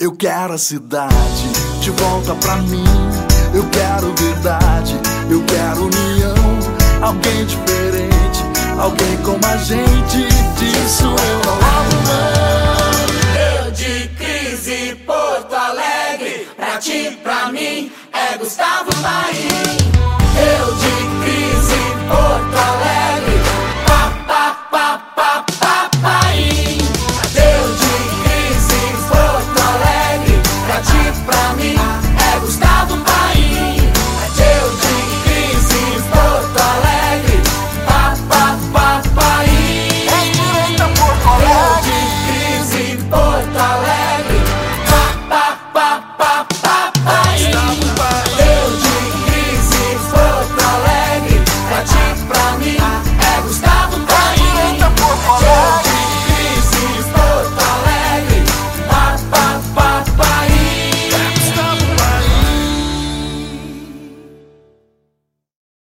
Eu quero a cidade de volta pra mim. Eu quero verdade, eu quero união. Alguém diferente, alguém como a gente. Disso eu não abro mão. Eu de crise, Porto Alegre. Pra ti, pra mim, é Gustavo Paim. importante pra mim é Gustavo Paim. É de Porto Alegre. Pa, pa, é Porto é Alegre. De crise, Porto Alegre. Pa, pa, de é Porto Alegre. Pra ti